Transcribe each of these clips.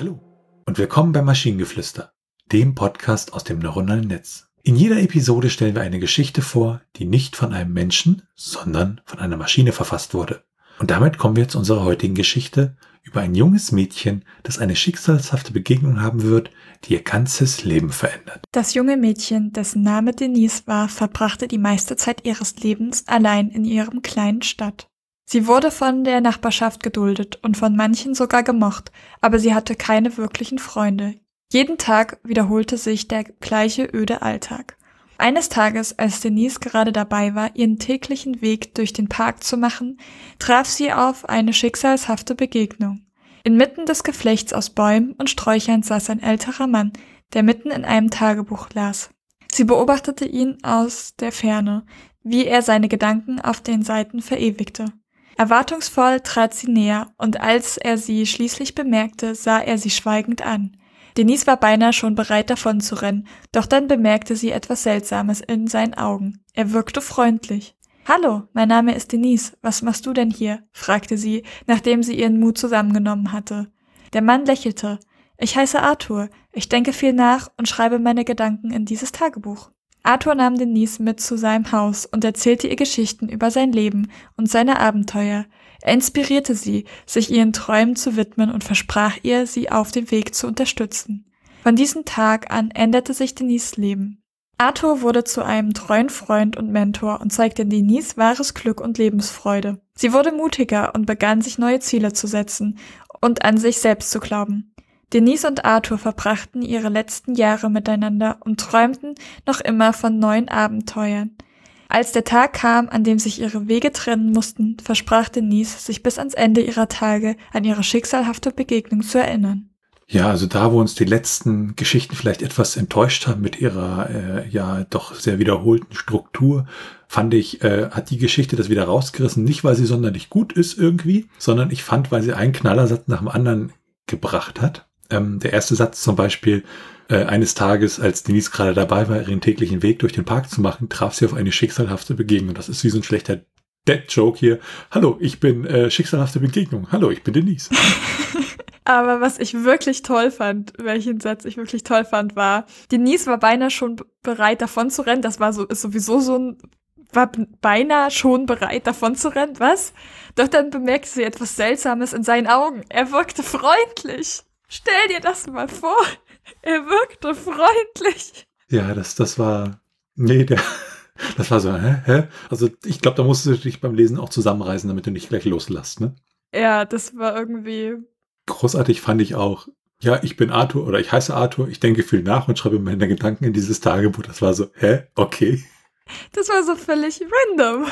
und willkommen beim Maschinengeflüster, dem Podcast aus dem neuronalen Netz. In jeder Episode stellen wir eine Geschichte vor, die nicht von einem Menschen, sondern von einer Maschine verfasst wurde. Und damit kommen wir zu unserer heutigen Geschichte über ein junges Mädchen, das eine schicksalshafte Begegnung haben wird, die ihr ganzes Leben verändert. Das junge Mädchen, dessen Name Denise war, verbrachte die meiste Zeit ihres Lebens allein in ihrem kleinen Stadt. Sie wurde von der Nachbarschaft geduldet und von manchen sogar gemocht, aber sie hatte keine wirklichen Freunde. Jeden Tag wiederholte sich der gleiche öde Alltag. Eines Tages, als Denise gerade dabei war, ihren täglichen Weg durch den Park zu machen, traf sie auf eine schicksalshafte Begegnung. Inmitten des Geflechts aus Bäumen und Sträuchern saß ein älterer Mann, der mitten in einem Tagebuch las. Sie beobachtete ihn aus der Ferne, wie er seine Gedanken auf den Seiten verewigte. Erwartungsvoll trat sie näher, und als er sie schließlich bemerkte, sah er sie schweigend an. Denise war beinahe schon bereit davon zu rennen, doch dann bemerkte sie etwas Seltsames in seinen Augen. Er wirkte freundlich. Hallo, mein Name ist Denise. Was machst du denn hier? fragte sie, nachdem sie ihren Mut zusammengenommen hatte. Der Mann lächelte. Ich heiße Arthur. Ich denke viel nach und schreibe meine Gedanken in dieses Tagebuch. Arthur nahm Denise mit zu seinem Haus und erzählte ihr Geschichten über sein Leben und seine Abenteuer. Er inspirierte sie, sich ihren Träumen zu widmen und versprach ihr, sie auf dem Weg zu unterstützen. Von diesem Tag an änderte sich Denises Leben. Arthur wurde zu einem treuen Freund und Mentor und zeigte Denise wahres Glück und Lebensfreude. Sie wurde mutiger und begann sich neue Ziele zu setzen und an sich selbst zu glauben. Denise und Arthur verbrachten ihre letzten Jahre miteinander und träumten noch immer von neuen Abenteuern. Als der Tag kam, an dem sich ihre Wege trennen mussten, versprach Denise, sich bis ans Ende ihrer Tage an ihre schicksalhafte Begegnung zu erinnern. Ja, also da, wo uns die letzten Geschichten vielleicht etwas enttäuscht haben mit ihrer äh, ja doch sehr wiederholten Struktur, fand ich, äh, hat die Geschichte das wieder rausgerissen. Nicht, weil sie sonderlich gut ist irgendwie, sondern ich fand, weil sie einen Knallersatz nach dem anderen gebracht hat. Ähm, der erste Satz zum Beispiel, äh, eines Tages, als Denise gerade dabei war, ihren täglichen Weg durch den Park zu machen, traf sie auf eine schicksalhafte Begegnung. Das ist wie so ein schlechter Dead-Joke hier. Hallo, ich bin äh, schicksalhafte Begegnung. Hallo, ich bin Denise. Aber was ich wirklich toll fand, welchen Satz ich wirklich toll fand, war, Denise war beinahe schon bereit davon zu rennen. Das war so, ist sowieso so ein, war beinahe schon bereit davon zu rennen. Was? Doch dann bemerkte sie etwas Seltsames in seinen Augen. Er wirkte freundlich. Stell dir das mal vor. Er wirkte freundlich. Ja, das, das war. Nee, der. Das war so, hä? hä? Also ich glaube, da musst du dich beim Lesen auch zusammenreißen, damit du nicht gleich loslässt, ne? Ja, das war irgendwie. Großartig fand ich auch. Ja, ich bin Arthur oder ich heiße Arthur, ich denke viel nach und schreibe meine Gedanken in dieses Tagebuch. Das war so, hä? Okay. Das war so völlig random.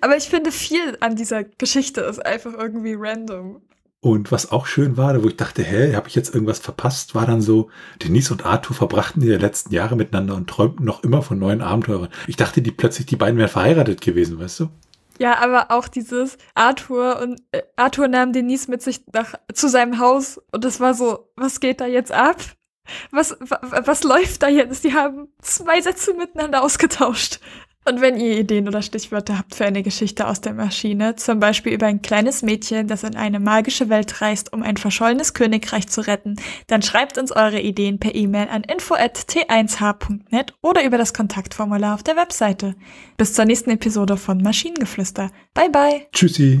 Aber ich finde, viel an dieser Geschichte ist einfach irgendwie random. Und was auch schön war, wo ich dachte, hä, habe ich jetzt irgendwas verpasst, war dann so, Denise und Arthur verbrachten die letzten Jahre miteinander und träumten noch immer von neuen Abenteuern. Ich dachte, die plötzlich die beiden wären verheiratet gewesen, weißt du? Ja, aber auch dieses Arthur und äh, Arthur nahm Denise mit sich nach zu seinem Haus und es war so, was geht da jetzt ab? Was was läuft da jetzt? Die haben zwei Sätze miteinander ausgetauscht. Und wenn ihr Ideen oder Stichwörter habt für eine Geschichte aus der Maschine, zum Beispiel über ein kleines Mädchen, das in eine magische Welt reist, um ein verschollenes Königreich zu retten, dann schreibt uns eure Ideen per E-Mail an info@t1h.net oder über das Kontaktformular auf der Webseite. Bis zur nächsten Episode von Maschinengeflüster. Bye bye. Tschüssi.